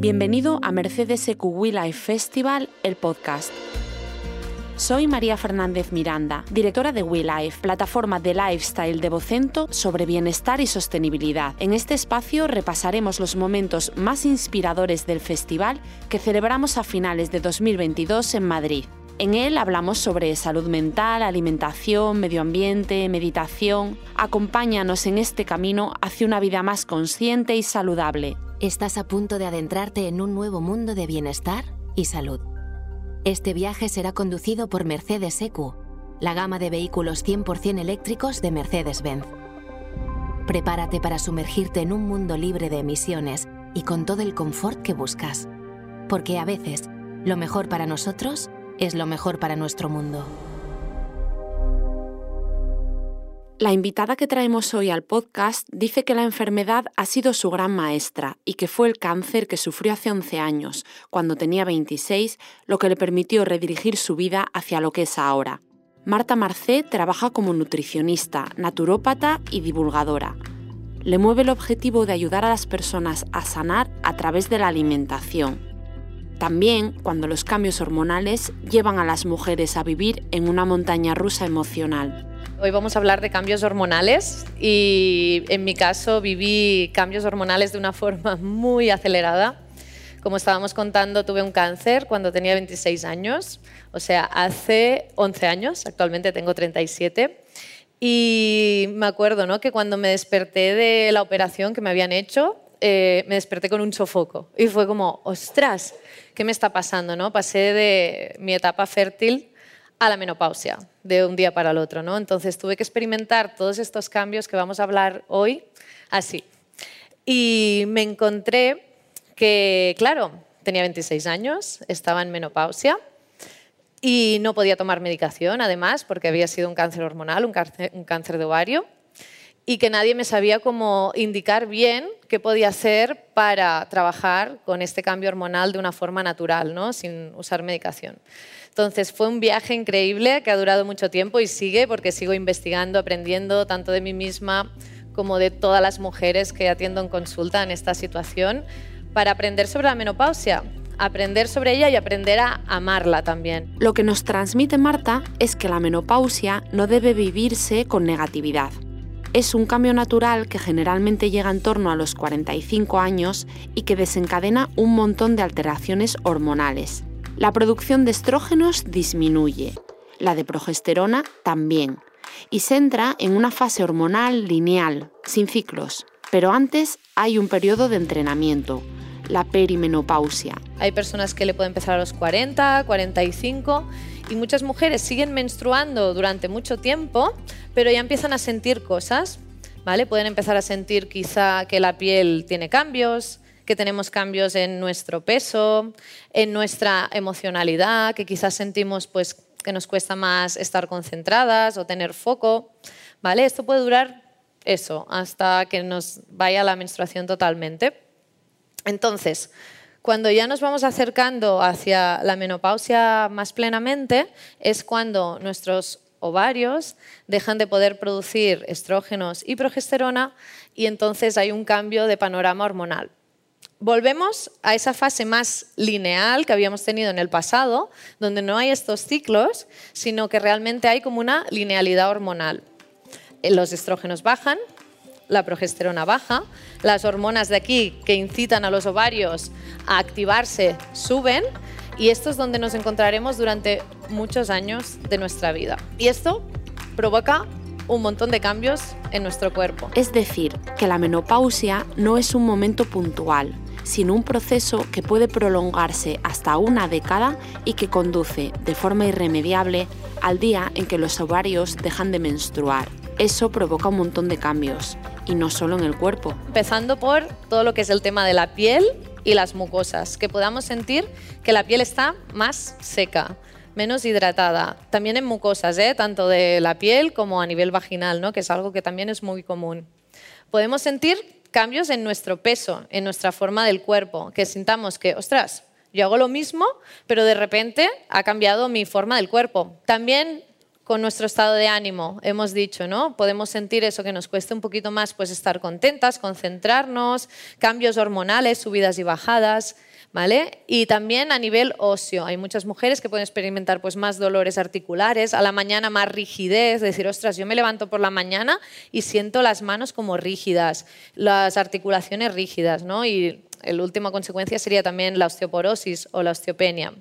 Bienvenido a Mercedes EQ Life Festival, el podcast. Soy María Fernández Miranda, directora de WeLife, plataforma de lifestyle de Vocento sobre bienestar y sostenibilidad. En este espacio repasaremos los momentos más inspiradores del festival que celebramos a finales de 2022 en Madrid. En él hablamos sobre salud mental, alimentación, medio ambiente, meditación. Acompáñanos en este camino hacia una vida más consciente y saludable. Estás a punto de adentrarte en un nuevo mundo de bienestar y salud. Este viaje será conducido por Mercedes EQ, la gama de vehículos 100% eléctricos de Mercedes-Benz. Prepárate para sumergirte en un mundo libre de emisiones y con todo el confort que buscas. Porque a veces, lo mejor para nosotros es lo mejor para nuestro mundo. La invitada que traemos hoy al podcast dice que la enfermedad ha sido su gran maestra y que fue el cáncer que sufrió hace 11 años, cuando tenía 26, lo que le permitió redirigir su vida hacia lo que es ahora. Marta Marcé trabaja como nutricionista, naturópata y divulgadora. Le mueve el objetivo de ayudar a las personas a sanar a través de la alimentación. También cuando los cambios hormonales llevan a las mujeres a vivir en una montaña rusa emocional. Hoy vamos a hablar de cambios hormonales y en mi caso viví cambios hormonales de una forma muy acelerada. Como estábamos contando, tuve un cáncer cuando tenía 26 años, o sea, hace 11 años, actualmente tengo 37. Y me acuerdo ¿no? que cuando me desperté de la operación que me habían hecho, eh, me desperté con un sofoco y fue como, ostras, ¿qué me está pasando? ¿no? Pasé de mi etapa fértil a la menopausia de un día para el otro. Entonces tuve que experimentar todos estos cambios que vamos a hablar hoy así. Y me encontré que, claro, tenía 26 años, estaba en menopausia y no podía tomar medicación, además, porque había sido un cáncer hormonal, un cáncer de ovario, y que nadie me sabía cómo indicar bien qué podía hacer para trabajar con este cambio hormonal de una forma natural, ¿no? sin usar medicación. Entonces fue un viaje increíble que ha durado mucho tiempo y sigue porque sigo investigando, aprendiendo tanto de mí misma como de todas las mujeres que atiendo en consulta en esta situación para aprender sobre la menopausia, aprender sobre ella y aprender a amarla también. Lo que nos transmite Marta es que la menopausia no debe vivirse con negatividad. Es un cambio natural que generalmente llega en torno a los 45 años y que desencadena un montón de alteraciones hormonales. La producción de estrógenos disminuye, la de progesterona también, y se entra en una fase hormonal lineal, sin ciclos. Pero antes hay un periodo de entrenamiento, la perimenopausia. Hay personas que le pueden empezar a los 40, 45 y muchas mujeres siguen menstruando durante mucho tiempo, pero ya empiezan a sentir cosas, ¿vale? Pueden empezar a sentir quizá que la piel tiene cambios, que tenemos cambios en nuestro peso, en nuestra emocionalidad, que quizás sentimos pues, que nos cuesta más estar concentradas o tener foco. ¿vale? Esto puede durar eso, hasta que nos vaya la menstruación totalmente. Entonces, cuando ya nos vamos acercando hacia la menopausia más plenamente, es cuando nuestros ovarios dejan de poder producir estrógenos y progesterona y entonces hay un cambio de panorama hormonal volvemos a esa fase más lineal que habíamos tenido en el pasado, donde no hay estos ciclos, sino que realmente hay como una linealidad hormonal. Eh, los estrógenos bajan, la progesterona baja, las hormonas de aquí que incitan a los ovarios a activarse suben y esto es donde nos encontraremos durante muchos años de nuestra vida. Y esto provoca un montón de cambios en nuestro cuerpo. Es decir, que la menopausia no es un momento puntual, sino un proceso que puede prolongarse hasta una década y que conduce de forma irremediable al día en que los ovarios dejan de menstruar. Eso provoca un montón de cambios, y no solo en el cuerpo. Empezando por todo lo que es el tema de la piel y las mucosas, que podamos sentir que la piel está más seca, menos hidratada. También en mucosas, ¿eh? tanto de la piel como a nivel vaginal, ¿no? que es algo que también es muy común. Podemos sentir cambios en nuestro peso, en nuestra forma del cuerpo, que sintamos que, ostras, yo hago lo mismo, pero de repente ha cambiado mi forma del cuerpo. También con nuestro estado de ánimo, hemos dicho, ¿no? Podemos sentir eso que nos cuesta un poquito más, pues estar contentas, concentrarnos, cambios hormonales, subidas y bajadas, ¿vale? Y también a nivel óseo, hay muchas mujeres que pueden experimentar pues más dolores articulares, a la mañana más rigidez, decir, ostras, yo me levanto por la mañana y siento las manos como rígidas, las articulaciones rígidas, ¿no? Y la última consecuencia sería también la osteoporosis o la osteopenia.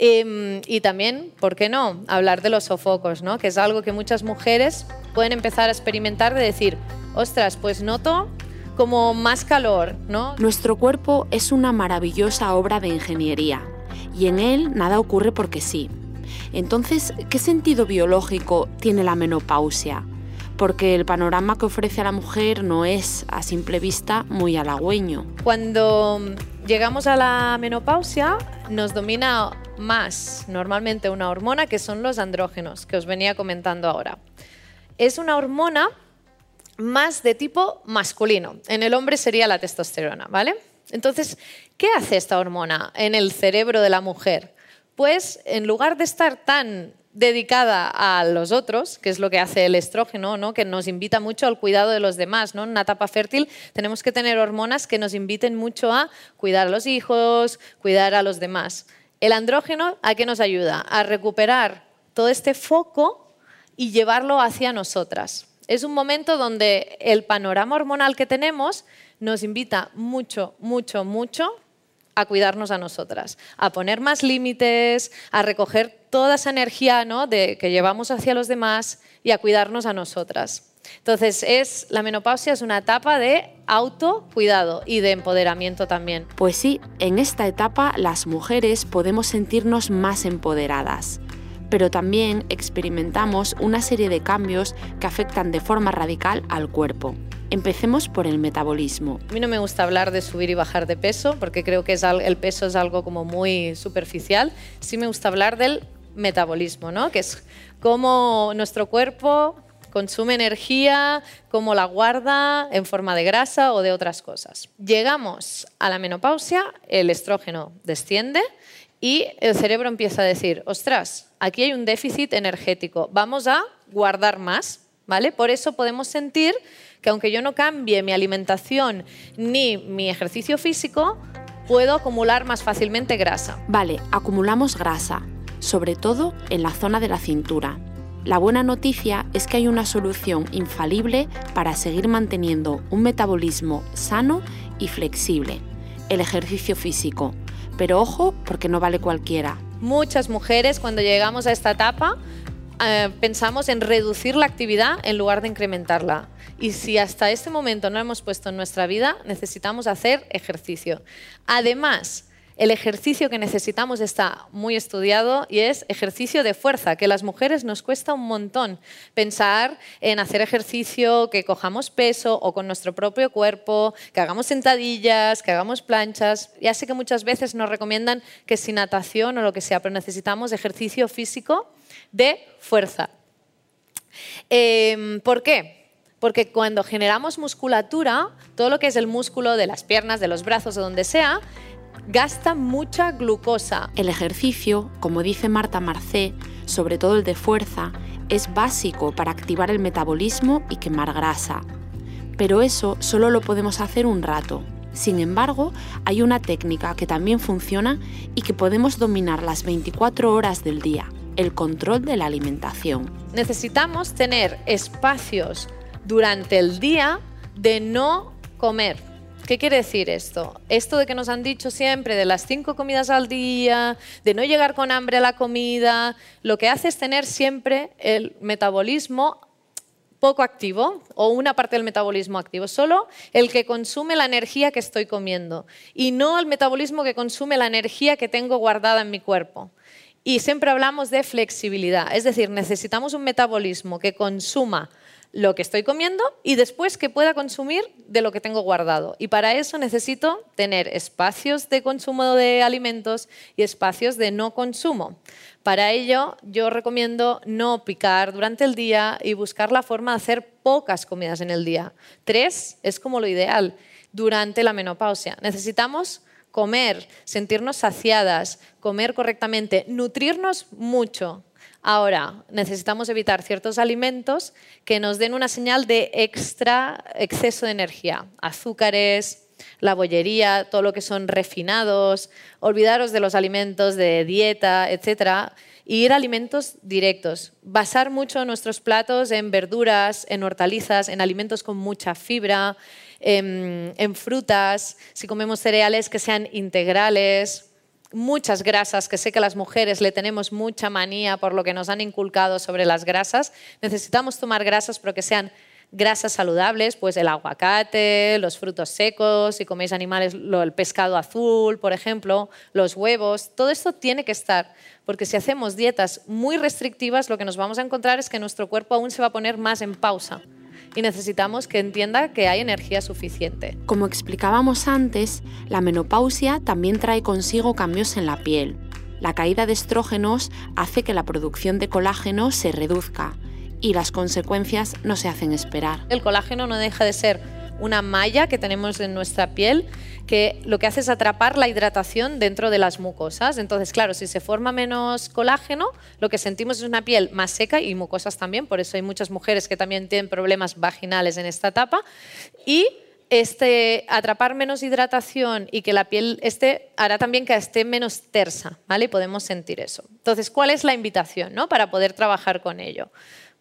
Em, y también, ¿por qué no? Hablar de los sofocos, ¿no? que es algo que muchas mujeres pueden empezar a experimentar de decir, ostras, pues noto como más calor. ¿no? Nuestro cuerpo es una maravillosa obra de ingeniería y en él nada ocurre porque sí. Entonces, ¿qué sentido biológico tiene la menopausia? Porque el panorama que ofrece a la mujer no es, a simple vista, muy halagüeño. Cuando llegamos a la menopausia, nos domina más normalmente una hormona que son los andrógenos, que os venía comentando ahora. Es una hormona más de tipo masculino. En el hombre sería la testosterona, ¿vale? Entonces, ¿qué hace esta hormona en el cerebro de la mujer? Pues en lugar de estar tan dedicada a los otros, que es lo que hace el estrógeno, ¿no? que nos invita mucho al cuidado de los demás. ¿no? En una etapa fértil tenemos que tener hormonas que nos inviten mucho a cuidar a los hijos, cuidar a los demás. El andrógeno, ¿a qué nos ayuda? A recuperar todo este foco y llevarlo hacia nosotras. Es un momento donde el panorama hormonal que tenemos nos invita mucho, mucho, mucho a cuidarnos a nosotras, a poner más límites, a recoger toda esa energía ¿no? de, que llevamos hacia los demás y a cuidarnos a nosotras. Entonces, es, la menopausia es una etapa de autocuidado y de empoderamiento también. Pues sí, en esta etapa las mujeres podemos sentirnos más empoderadas, pero también experimentamos una serie de cambios que afectan de forma radical al cuerpo. Empecemos por el metabolismo. A mí no me gusta hablar de subir y bajar de peso porque creo que el peso es algo como muy superficial. Sí me gusta hablar del metabolismo, ¿no? que es cómo nuestro cuerpo consume energía, cómo la guarda en forma de grasa o de otras cosas. Llegamos a la menopausia, el estrógeno desciende y el cerebro empieza a decir, ostras, aquí hay un déficit energético, vamos a guardar más, ¿vale? Por eso podemos sentir que aunque yo no cambie mi alimentación ni mi ejercicio físico, puedo acumular más fácilmente grasa. Vale, acumulamos grasa, sobre todo en la zona de la cintura. La buena noticia es que hay una solución infalible para seguir manteniendo un metabolismo sano y flexible, el ejercicio físico. Pero ojo, porque no vale cualquiera. Muchas mujeres cuando llegamos a esta etapa eh, pensamos en reducir la actividad en lugar de incrementarla. Y si hasta este momento no hemos puesto en nuestra vida, necesitamos hacer ejercicio. Además, el ejercicio que necesitamos está muy estudiado y es ejercicio de fuerza, que a las mujeres nos cuesta un montón pensar en hacer ejercicio, que cojamos peso o con nuestro propio cuerpo, que hagamos sentadillas, que hagamos planchas. Ya sé que muchas veces nos recomiendan que sin natación o lo que sea, pero necesitamos ejercicio físico de fuerza. Em, ¿Por qué? Porque cuando generamos musculatura, todo lo que es el músculo de las piernas, de los brazos o donde sea, gasta mucha glucosa. El ejercicio, como dice Marta Marcé, sobre todo el de fuerza, es básico para activar el metabolismo y quemar grasa. Pero eso solo lo podemos hacer un rato. Sin embargo, hay una técnica que también funciona y que podemos dominar las 24 horas del día, el control de la alimentación. Necesitamos tener espacios durante el día de no comer ¿Qué quiere decir esto? Esto de que nos han dicho siempre de las cinco comidas al día, de no llegar con hambre a la comida, lo que hace es tener siempre el metabolismo poco activo o una parte del metabolismo activo, solo el que consume la energía que estoy comiendo y no el metabolismo que consume la energía que tengo guardada en mi cuerpo. Y siempre hablamos de flexibilidad, es decir, necesitamos un metabolismo que consuma lo que estoy comiendo y después que pueda consumir de lo que tengo guardado. Y para eso necesito tener espacios de consumo de alimentos y espacios de no consumo. Para ello yo recomiendo no picar durante el día y buscar la forma de hacer pocas comidas en el día. Tres es como lo ideal durante la menopausia. Necesitamos comer, sentirnos saciadas, comer correctamente, nutrirnos mucho Ahora, necesitamos evitar ciertos alimentos que nos den una señal de extra exceso de energía. Azúcares, la bollería, todo lo que son refinados, olvidaros de los alimentos de dieta, etcétera, y ir a alimentos directos. Basar mucho nuestros platos en verduras, en hortalizas, en alimentos con mucha fibra, en, en frutas, si comemos cereales que sean integrales, muchas grasas, que sé que las mujeres le tenemos mucha manía por lo que nos han inculcado sobre las grasas. Necesitamos tomar grasas pero que sean grasas saludables, pues el aguacate, los frutos secos, si coméis animales, el pescado azul, por ejemplo, los huevos, todo esto tiene que estar, porque si hacemos dietas muy restrictivas, lo que nos vamos a encontrar es que nuestro cuerpo aún se va a poner más en pausa y necesitamos que entienda que hay energía suficiente. Como explicábamos antes, la menopausia también trae consigo cambios en la piel. La caída de estrógenos hace que la producción de colágeno se reduzca y las consecuencias no se hacen esperar. El colágeno no deja de ser una malla que tenemos en nuestra piel que lo que hace es atrapar la hidratación dentro de las mucosas. Entonces, claro, si se forma menos colágeno, lo que sentimos es una piel más seca y mucosas también, por eso hay muchas mujeres que también tienen problemas vaginales en esta etapa. Y este, atrapar menos hidratación y que la piel esté, hará también que esté menos tersa, ¿vale? Podemos sentir eso. Entonces, ¿cuál es la invitación ¿no? para poder trabajar con ello?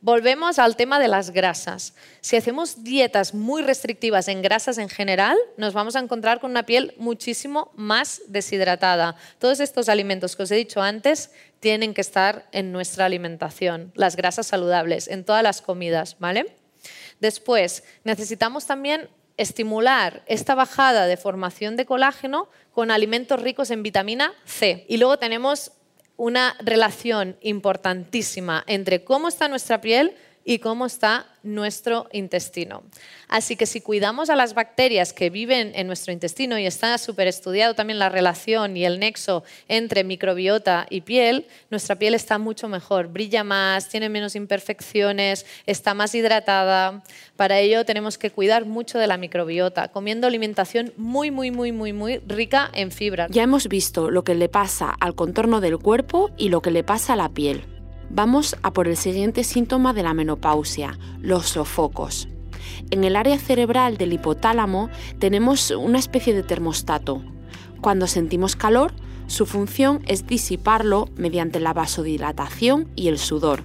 Volvemos al tema de las grasas. Si hacemos dietas muy restrictivas en grasas en general, nos vamos a encontrar con una piel muchísimo más deshidratada. Todos estos alimentos que os he dicho antes tienen que estar en nuestra alimentación, las grasas saludables, en todas las comidas, ¿vale? Después, necesitamos también estimular esta bajada de formación de colágeno con alimentos ricos en vitamina C. Y luego tenemos una relación importantísima entre cómo está nuestra piel y cómo está nuestro intestino. Así que si cuidamos a las bacterias que viven en nuestro intestino y está súper estudiado también la relación y el nexo entre microbiota y piel, nuestra piel está mucho mejor, brilla más, tiene menos imperfecciones, está más hidratada. Para ello tenemos que cuidar mucho de la microbiota, comiendo alimentación muy, muy, muy, muy, muy rica en fibra. Ya hemos visto lo que le pasa al contorno del cuerpo y lo que le pasa a la piel. Vamos a por el siguiente síntoma de la menopausia, los sofocos. En el área cerebral del hipotálamo tenemos una especie de termostato. Cuando sentimos calor, su función es disiparlo mediante la vasodilatación y el sudor.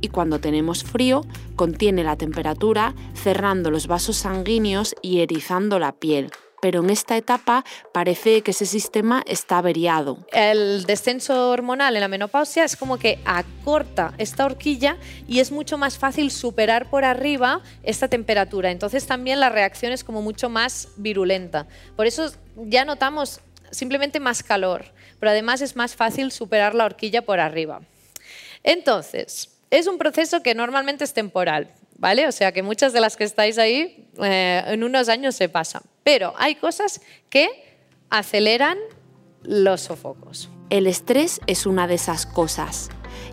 Y cuando tenemos frío, contiene la temperatura cerrando los vasos sanguíneos y erizando la piel pero en esta etapa parece que ese sistema está averiado. El descenso hormonal en la menopausia es como que acorta esta horquilla y es mucho más fácil superar por arriba esta temperatura. Entonces también la reacción es como mucho más virulenta. Por eso ya notamos simplemente más calor, pero además es más fácil superar la horquilla por arriba. Entonces, es un proceso que normalmente es temporal, ¿vale? O sea que muchas de las que estáis ahí eh, en unos años se pasan. Pero hay cosas que aceleran los sofocos. El estrés es una de esas cosas.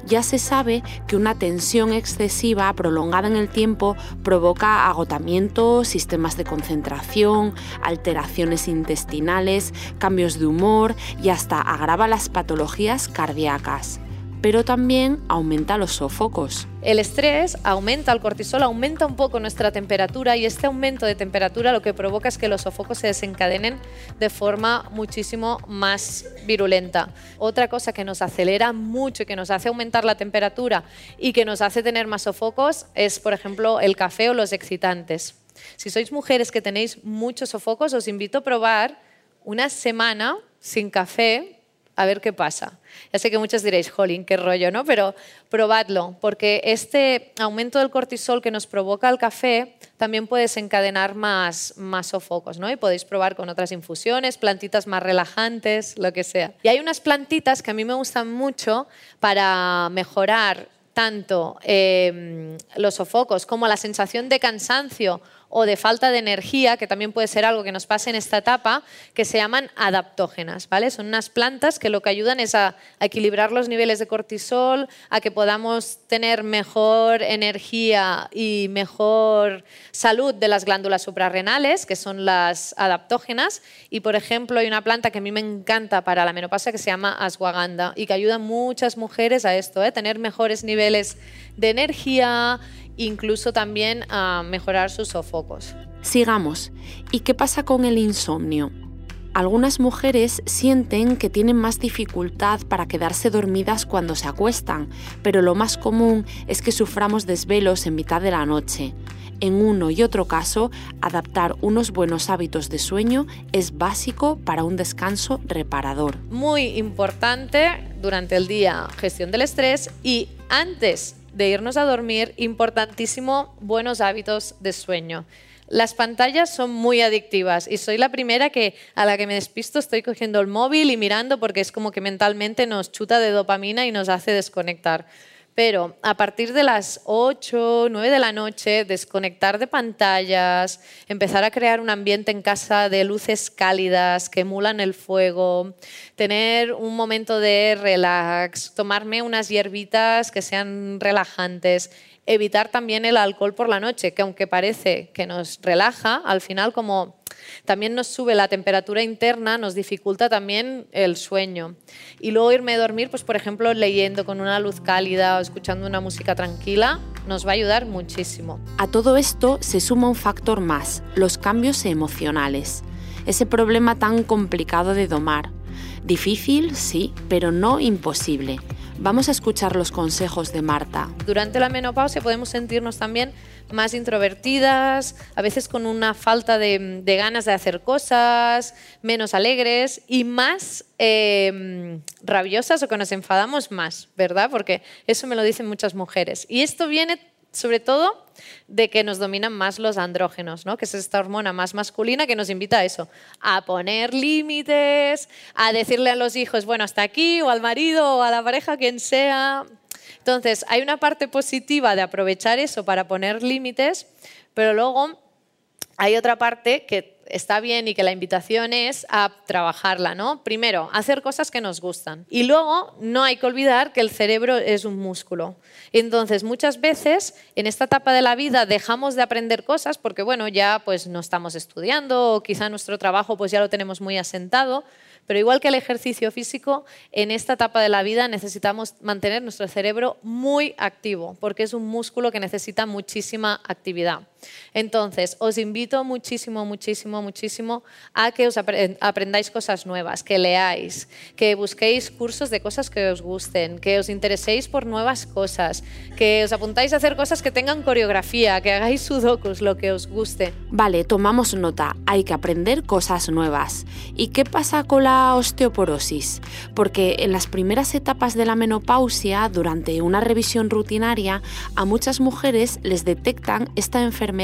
Ya se sabe que una tensión excesiva prolongada en el tiempo provoca agotamiento, sistemas de concentración, alteraciones intestinales, cambios de humor y hasta agrava las patologías cardíacas pero también aumenta los sofocos. El estrés aumenta, el cortisol aumenta un poco nuestra temperatura y este aumento de temperatura lo que provoca es que los sofocos se desencadenen de forma muchísimo más virulenta. Otra cosa que nos acelera mucho y que nos hace aumentar la temperatura y que nos hace tener más sofocos es, por ejemplo, el café o los excitantes. Si sois mujeres que tenéis muchos sofocos, os invito a probar una semana sin café a ver qué pasa. Ya sé que muchos diréis, jolín, qué rollo, ¿no? Pero probadlo, porque este aumento del cortisol que nos provoca el café también puede desencadenar más, más sofocos, ¿no? Y podéis probar con otras infusiones, plantitas más relajantes, lo que sea. Y hay unas plantitas que a mí me gustan mucho para mejorar tanto em, los sofocos como la sensación de cansancio o de falta de energía, que también puede ser algo que nos pase en esta etapa, que se llaman adaptógenas, ¿vale? Son unas plantas que lo que ayudan es a, equilibrar los niveles de cortisol, a que podamos tener mejor energía y mejor salud de las glándulas suprarrenales, que son las adaptógenas. Y, por ejemplo, hay una planta que a mí me encanta para la menopausia que se llama ashwagandha y que ayuda a muchas mujeres a esto, ¿eh? tener mejores niveles de energía, incluso también a mejorar sus sofocos. Sigamos. ¿Y qué pasa con el insomnio? Algunas mujeres sienten que tienen más dificultad para quedarse dormidas cuando se acuestan, pero lo más común es que suframos desvelos en mitad de la noche. En uno y otro caso, adaptar unos buenos hábitos de sueño es básico para un descanso reparador. Muy importante durante el día gestión del estrés y antes de irnos a dormir, importantísimo buenos hábitos de sueño. Las pantallas son muy adictivas y soy la primera que a la que me despisto estoy cogiendo el móvil y mirando porque es como que mentalmente nos chuta de dopamina y nos hace desconectar. Pero a partir de las 8, 9 de la noche, desconectar de pantallas, empezar a crear un ambiente en casa de luces cálidas que emulan el fuego, tener un momento de relax, tomarme unas hierbitas que sean relajantes, evitar también el alcohol por la noche, que aunque parece que nos relaja, al final como también nos sube la temperatura interna, nos dificulta también el sueño. Y luego irme a dormir, pues por ejemplo, leyendo con una luz cálida o escuchando una música tranquila, nos va a ayudar muchísimo. A todo esto se suma un factor más, los cambios emocionales. Ese problema tan complicado de domar. Difícil, sí, pero no imposible. Vamos a escuchar los consejos de Marta. Durante la menopausia podemos sentirnos también más introvertidas, a veces con una falta de, ganas de hacer cosas, menos alegres y más em, rabiosas o que nos enfadamos más, ¿verdad? Porque eso me lo dicen muchas mujeres. Y esto viene sobre todo de que nos dominan más los andrógenos, ¿no? que es esta hormona más masculina que nos invita a eso, a poner límites, a decirle a los hijos, bueno, hasta aquí, o al marido, o a la pareja, quien sea. Entonces, hay una parte positiva de aprovechar eso para poner límites, pero luego hay otra parte que está bien y que la invitación es a trabajarla, ¿no? Primero, hacer cosas que nos gustan. Y luego, no hay que olvidar que el cerebro es un músculo. Entonces, muchas veces en esta etapa de la vida dejamos de aprender cosas porque, bueno, ya pues no estamos estudiando o quizá nuestro trabajo pues ya lo tenemos muy asentado, pero igual que el ejercicio físico, en esta etapa de la vida necesitamos mantener nuestro cerebro muy activo, porque es un músculo que necesita muchísima actividad. Entonces, os invito muchísimo, muchísimo, muchísimo a que os aprendáis cosas nuevas, que leáis, que busquéis cursos de cosas que os gusten, que os intereséis por nuevas cosas, que os apuntáis a hacer cosas que tengan coreografía, que hagáis sudokus, lo que os guste. Vale, tomamos nota, hay que aprender cosas nuevas. ¿Y qué pasa con la osteoporosis? Porque en las primeras etapas de la menopausia, durante una revisión rutinaria, a muchas mujeres les detectan esta enfermedad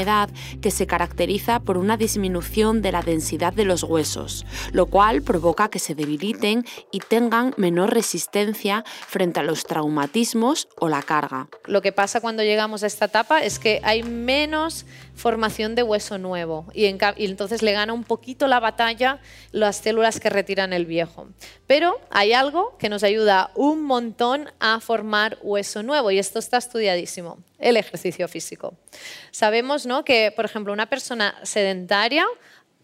que se caracteriza por una disminución de la densidad de los huesos, lo cual provoca que se debiliten y tengan menor resistencia frente a los traumatismos o la carga. Lo que pasa cuando llegamos a esta etapa es que hay menos formación de hueso nuevo y, entonces le gana un poquito la batalla las células que retiran el viejo. Pero hay algo que nos ayuda un montón a formar hueso nuevo y esto está estudiadísimo el ejercicio físico. Sabemos ¿no? que, por ejemplo, una persona sedentaria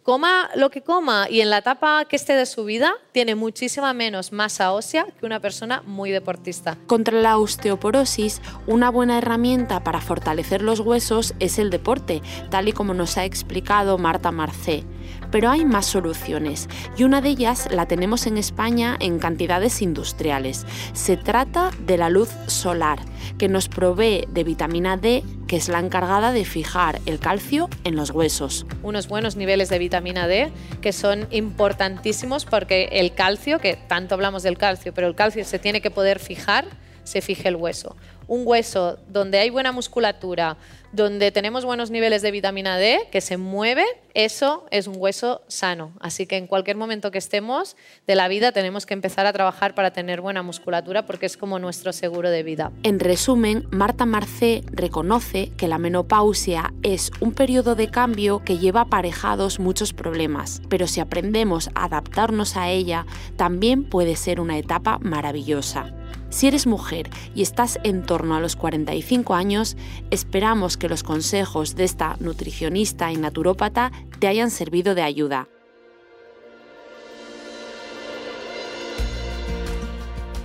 coma lo que coma y en la etapa que esté de su vida tiene muchísima menos masa ósea que una persona muy deportista. Contra la osteoporosis, una buena herramienta para fortalecer los huesos es el deporte, tal y como nos ha explicado Marta Marcé. Pero hay más soluciones y una de ellas la tenemos en España en cantidades industriales. Se trata de la luz solar, que nos provee de vitamina D, que es la encargada de fijar el calcio en los huesos. Unos buenos niveles de vitamina D que son importantísimos porque el calcio, que tanto hablamos del calcio, pero el calcio se tiene que poder fijar, se fije el hueso un hueso donde hay buena musculatura, donde tenemos buenos niveles de vitamina D, que se mueve, eso es un hueso sano. Así que en cualquier momento que estemos de la vida tenemos que empezar a trabajar para tener buena musculatura porque es como nuestro seguro de vida. En resumen, Marta Marcé reconoce que la menopausia es un periodo de cambio que lleva aparejados muchos problemas, pero si aprendemos a adaptarnos a ella, también puede ser una etapa maravillosa. Si eres mujer y estás en torno a los 45 años, esperamos que los consejos de esta nutricionista y naturópata te hayan servido de ayuda.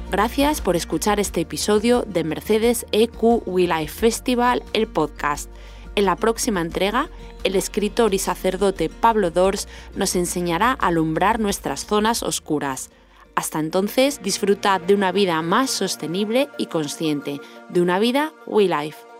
Gracias por escuchar este episodio de Mercedes EQ We Life Festival, el podcast. En la próxima entrega, el escritor y sacerdote Pablo Dors nos enseñará a alumbrar nuestras zonas oscuras. Hasta entonces, disfruta de una vida más sostenible y consciente, de una vida We Life.